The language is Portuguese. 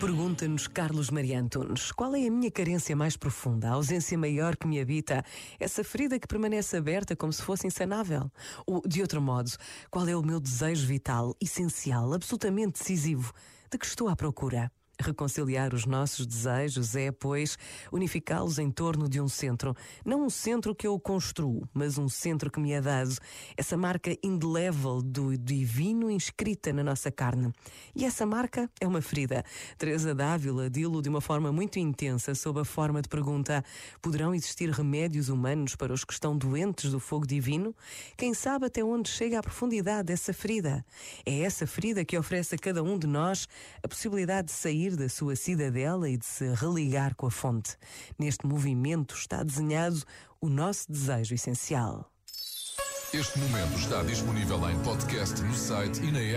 Pergunta-nos Carlos Maria Antunes, qual é a minha carência mais profunda, a ausência maior que me habita, essa ferida que permanece aberta como se fosse insanável? Ou, de outro modo, qual é o meu desejo vital, essencial, absolutamente decisivo, de que estou à procura? Reconciliar os nossos desejos é, pois, unificá-los em torno de um centro. Não um centro que eu construo, mas um centro que me é dado. Essa marca indelével do divino inscrita na nossa carne. E essa marca é uma ferida. Teresa Dávila dilo de uma forma muito intensa, sob a forma de pergunta: poderão existir remédios humanos para os que estão doentes do fogo divino? Quem sabe até onde chega a profundidade dessa ferida? É essa ferida que oferece a cada um de nós a possibilidade de sair sair da sua cidadela e de se religar com a fonte. Neste movimento está desenhado o nosso desejo essencial. Este momento está disponível em podcast no site e na app.